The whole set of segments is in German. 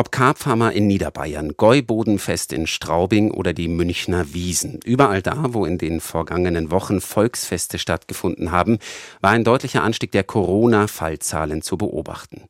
Ob Karpfarmer in Niederbayern, Gäubodenfest in Straubing oder die Münchner Wiesen. Überall da, wo in den vergangenen Wochen Volksfeste stattgefunden haben, war ein deutlicher Anstieg der Corona-Fallzahlen zu beobachten.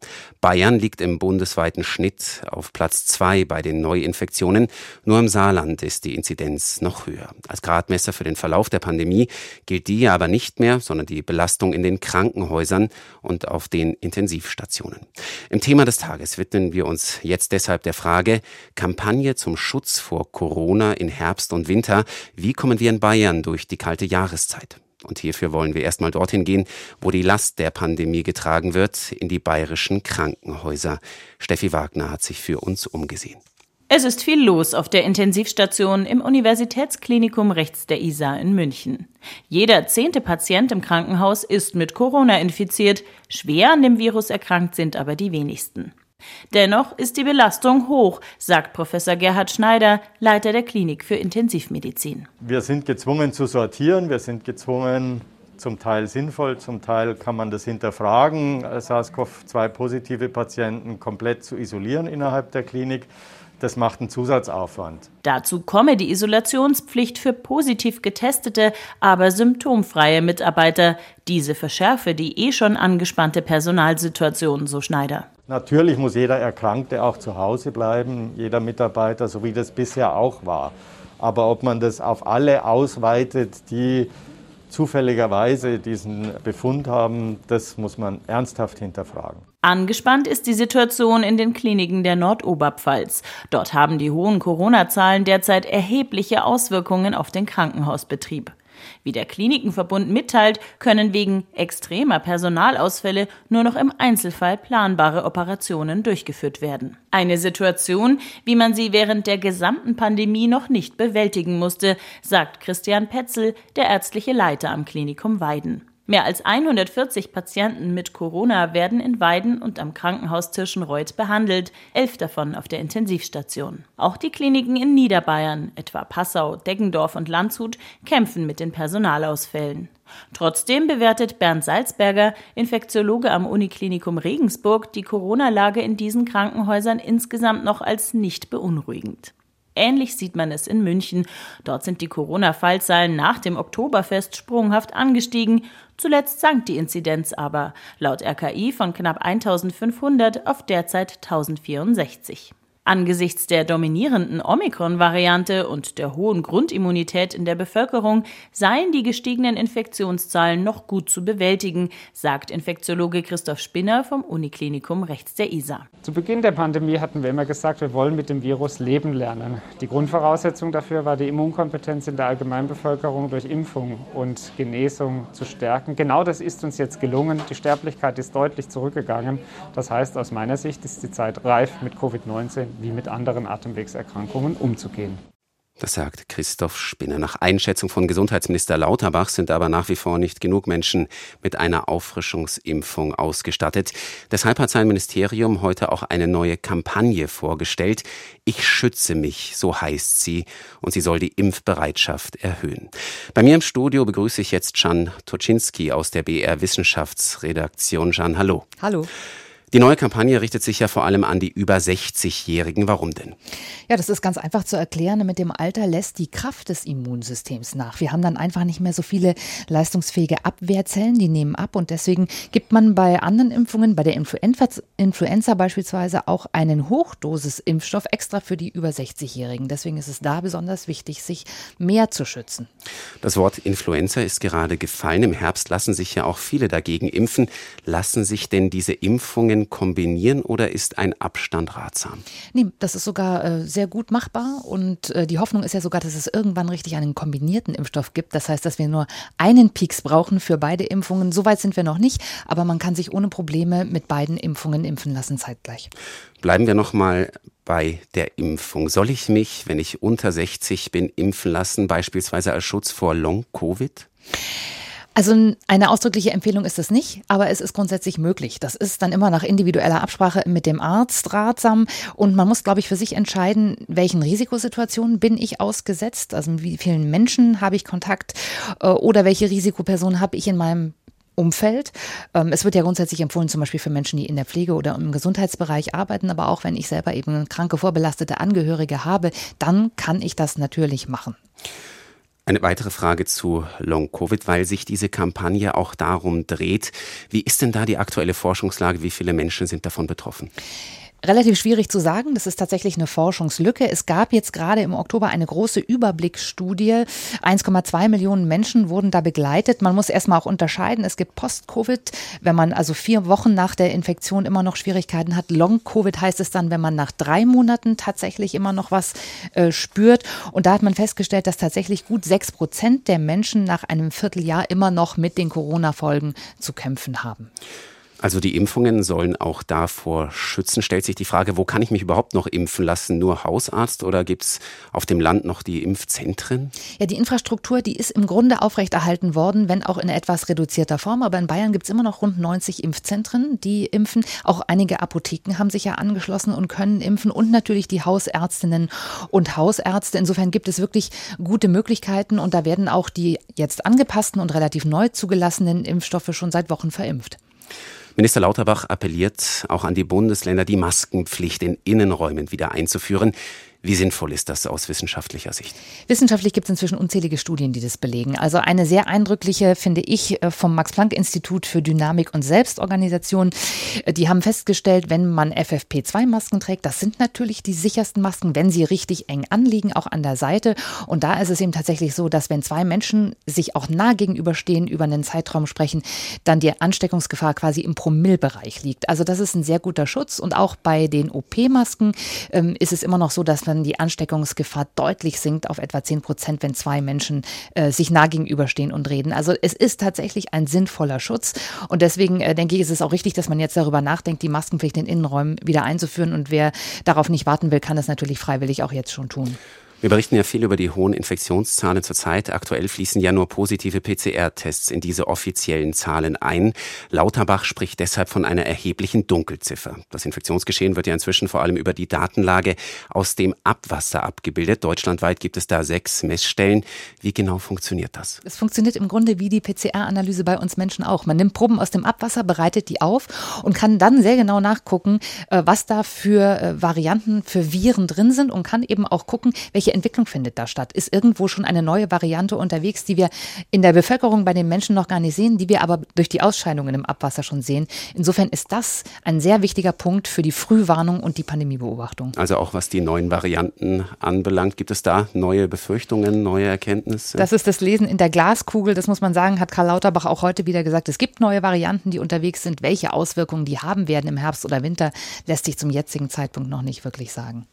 Bayern liegt im bundesweiten Schnitt auf Platz zwei bei den Neuinfektionen. Nur im Saarland ist die Inzidenz noch höher. Als Gradmesser für den Verlauf der Pandemie gilt die aber nicht mehr, sondern die Belastung in den Krankenhäusern und auf den Intensivstationen. Im Thema des Tages widmen wir uns jetzt Jetzt deshalb der Frage, Kampagne zum Schutz vor Corona in Herbst und Winter. Wie kommen wir in Bayern durch die kalte Jahreszeit? Und hierfür wollen wir erstmal dorthin gehen, wo die Last der Pandemie getragen wird, in die bayerischen Krankenhäuser. Steffi Wagner hat sich für uns umgesehen. Es ist viel los auf der Intensivstation im Universitätsklinikum rechts der Isar in München. Jeder zehnte Patient im Krankenhaus ist mit Corona infiziert. Schwer an dem Virus erkrankt sind aber die wenigsten. Dennoch ist die Belastung hoch, sagt Professor Gerhard Schneider, Leiter der Klinik für Intensivmedizin. Wir sind gezwungen zu sortieren, wir sind gezwungen, zum Teil sinnvoll, zum Teil kann man das hinterfragen, SARS-CoV-2-positive Patienten komplett zu isolieren innerhalb der Klinik. Das macht einen Zusatzaufwand. Dazu komme die Isolationspflicht für positiv getestete, aber symptomfreie Mitarbeiter. Diese verschärfe die eh schon angespannte Personalsituation, so Schneider. Natürlich muss jeder Erkrankte auch zu Hause bleiben, jeder Mitarbeiter, so wie das bisher auch war. Aber ob man das auf alle ausweitet, die zufälligerweise diesen Befund haben, das muss man ernsthaft hinterfragen. Angespannt ist die Situation in den Kliniken der Nordoberpfalz. Dort haben die hohen Corona-Zahlen derzeit erhebliche Auswirkungen auf den Krankenhausbetrieb. Wie der Klinikenverbund mitteilt, können wegen extremer Personalausfälle nur noch im Einzelfall planbare Operationen durchgeführt werden. Eine Situation, wie man sie während der gesamten Pandemie noch nicht bewältigen musste, sagt Christian Petzel, der ärztliche Leiter am Klinikum Weiden. Mehr als 140 Patienten mit Corona werden in Weiden und am Krankenhaus Tirschenreuth behandelt, elf davon auf der Intensivstation. Auch die Kliniken in Niederbayern, etwa Passau, Deggendorf und Landshut, kämpfen mit den Personalausfällen. Trotzdem bewertet Bernd Salzberger, Infektiologe am Uniklinikum Regensburg, die Corona-Lage in diesen Krankenhäusern insgesamt noch als nicht beunruhigend. Ähnlich sieht man es in München. Dort sind die Corona-Fallzahlen nach dem Oktoberfest sprunghaft angestiegen. Zuletzt sank die Inzidenz aber, laut RKI von knapp 1500 auf derzeit 1064. Angesichts der dominierenden Omikron-Variante und der hohen Grundimmunität in der Bevölkerung seien die gestiegenen Infektionszahlen noch gut zu bewältigen, sagt Infektiologe Christoph Spinner vom Uniklinikum rechts der ISA. Zu Beginn der Pandemie hatten wir immer gesagt, wir wollen mit dem Virus leben lernen. Die Grundvoraussetzung dafür war die Immunkompetenz in der Allgemeinbevölkerung durch Impfung und Genesung zu stärken. Genau das ist uns jetzt gelungen. Die Sterblichkeit ist deutlich zurückgegangen. Das heißt, aus meiner Sicht ist die Zeit reif, mit Covid-19 wie mit anderen Atemwegserkrankungen umzugehen. Das sagt Christoph Spinner. Nach Einschätzung von Gesundheitsminister Lauterbach sind aber nach wie vor nicht genug Menschen mit einer Auffrischungsimpfung ausgestattet. Deshalb hat sein Ministerium heute auch eine neue Kampagne vorgestellt. Ich schütze mich, so heißt sie, und sie soll die Impfbereitschaft erhöhen. Bei mir im Studio begrüße ich jetzt Jan Toczynski aus der BR Wissenschaftsredaktion. Jan, hallo. Hallo. Die neue Kampagne richtet sich ja vor allem an die über 60-Jährigen. Warum denn? Ja, das ist ganz einfach zu erklären. Mit dem Alter lässt die Kraft des Immunsystems nach. Wir haben dann einfach nicht mehr so viele leistungsfähige Abwehrzellen, die nehmen ab. Und deswegen gibt man bei anderen Impfungen, bei der Influenza beispielsweise, auch einen Hochdosisimpfstoff extra für die über 60-Jährigen. Deswegen ist es da besonders wichtig, sich mehr zu schützen. Das Wort Influenza ist gerade gefallen. Im Herbst lassen sich ja auch viele dagegen impfen. Lassen sich denn diese Impfungen Impfungen kombinieren oder ist ein Abstand ratsam? Nee, das ist sogar äh, sehr gut machbar und äh, die Hoffnung ist ja sogar, dass es irgendwann richtig einen kombinierten Impfstoff gibt. Das heißt, dass wir nur einen Peaks brauchen für beide Impfungen. Soweit sind wir noch nicht, aber man kann sich ohne Probleme mit beiden Impfungen impfen lassen zeitgleich. Bleiben wir noch mal bei der Impfung. Soll ich mich, wenn ich unter 60 bin, impfen lassen, beispielsweise als Schutz vor Long-Covid? Also eine ausdrückliche Empfehlung ist es nicht, aber es ist grundsätzlich möglich. Das ist dann immer nach individueller Absprache mit dem Arzt ratsam und man muss, glaube ich, für sich entscheiden, welchen Risikosituationen bin ich ausgesetzt, also mit wie vielen Menschen habe ich Kontakt äh, oder welche Risikopersonen habe ich in meinem Umfeld. Ähm, es wird ja grundsätzlich empfohlen, zum Beispiel für Menschen, die in der Pflege oder im Gesundheitsbereich arbeiten, aber auch wenn ich selber eben kranke, vorbelastete Angehörige habe, dann kann ich das natürlich machen. Eine weitere Frage zu Long-Covid, weil sich diese Kampagne auch darum dreht. Wie ist denn da die aktuelle Forschungslage? Wie viele Menschen sind davon betroffen? Relativ schwierig zu sagen. Das ist tatsächlich eine Forschungslücke. Es gab jetzt gerade im Oktober eine große Überblicksstudie. 1,2 Millionen Menschen wurden da begleitet. Man muss erstmal auch unterscheiden. Es gibt Post-Covid, wenn man also vier Wochen nach der Infektion immer noch Schwierigkeiten hat. Long-Covid heißt es dann, wenn man nach drei Monaten tatsächlich immer noch was äh, spürt. Und da hat man festgestellt, dass tatsächlich gut sechs Prozent der Menschen nach einem Vierteljahr immer noch mit den Corona-Folgen zu kämpfen haben. Also die Impfungen sollen auch davor schützen. Stellt sich die Frage, wo kann ich mich überhaupt noch impfen lassen? Nur Hausarzt oder gibt es auf dem Land noch die Impfzentren? Ja, die Infrastruktur, die ist im Grunde aufrechterhalten worden, wenn auch in etwas reduzierter Form. Aber in Bayern gibt es immer noch rund 90 Impfzentren, die impfen. Auch einige Apotheken haben sich ja angeschlossen und können impfen und natürlich die Hausärztinnen und Hausärzte. Insofern gibt es wirklich gute Möglichkeiten und da werden auch die jetzt angepassten und relativ neu zugelassenen Impfstoffe schon seit Wochen verimpft. Minister Lauterbach appelliert auch an die Bundesländer, die Maskenpflicht in Innenräumen wieder einzuführen. Wie sinnvoll ist das aus wissenschaftlicher Sicht? Wissenschaftlich gibt es inzwischen unzählige Studien, die das belegen. Also eine sehr eindrückliche, finde ich, äh, vom Max-Planck-Institut für Dynamik und Selbstorganisation. Äh, die haben festgestellt, wenn man FFP2-Masken trägt, das sind natürlich die sichersten Masken, wenn sie richtig eng anliegen, auch an der Seite. Und da ist es eben tatsächlich so, dass wenn zwei Menschen sich auch nah gegenüberstehen, über einen Zeitraum sprechen, dann die Ansteckungsgefahr quasi im Promillbereich liegt. Also das ist ein sehr guter Schutz. Und auch bei den OP-Masken ähm, ist es immer noch so, dass dann die Ansteckungsgefahr deutlich sinkt auf etwa 10 Prozent, wenn zwei Menschen äh, sich nah gegenüberstehen und reden. Also es ist tatsächlich ein sinnvoller Schutz. Und deswegen äh, denke ich, ist es auch richtig, dass man jetzt darüber nachdenkt, die Maskenpflicht in Innenräumen wieder einzuführen. Und wer darauf nicht warten will, kann das natürlich freiwillig auch jetzt schon tun. Wir berichten ja viel über die hohen Infektionszahlen zurzeit. Aktuell fließen ja nur positive PCR-Tests in diese offiziellen Zahlen ein. Lauterbach spricht deshalb von einer erheblichen Dunkelziffer. Das Infektionsgeschehen wird ja inzwischen vor allem über die Datenlage aus dem Abwasser abgebildet. Deutschlandweit gibt es da sechs Messstellen. Wie genau funktioniert das? Es funktioniert im Grunde wie die PCR-Analyse bei uns Menschen auch. Man nimmt Proben aus dem Abwasser, bereitet die auf und kann dann sehr genau nachgucken, äh, was da für äh, Varianten, für Viren drin sind und kann eben auch gucken, welche welche Entwicklung findet da statt? Ist irgendwo schon eine neue Variante unterwegs, die wir in der Bevölkerung bei den Menschen noch gar nicht sehen, die wir aber durch die Ausscheidungen im Abwasser schon sehen? Insofern ist das ein sehr wichtiger Punkt für die Frühwarnung und die Pandemiebeobachtung. Also auch was die neuen Varianten anbelangt, gibt es da neue Befürchtungen, neue Erkenntnisse? Das ist das Lesen in der Glaskugel. Das muss man sagen, hat Karl Lauterbach auch heute wieder gesagt. Es gibt neue Varianten, die unterwegs sind. Welche Auswirkungen die haben werden im Herbst oder Winter, lässt sich zum jetzigen Zeitpunkt noch nicht wirklich sagen.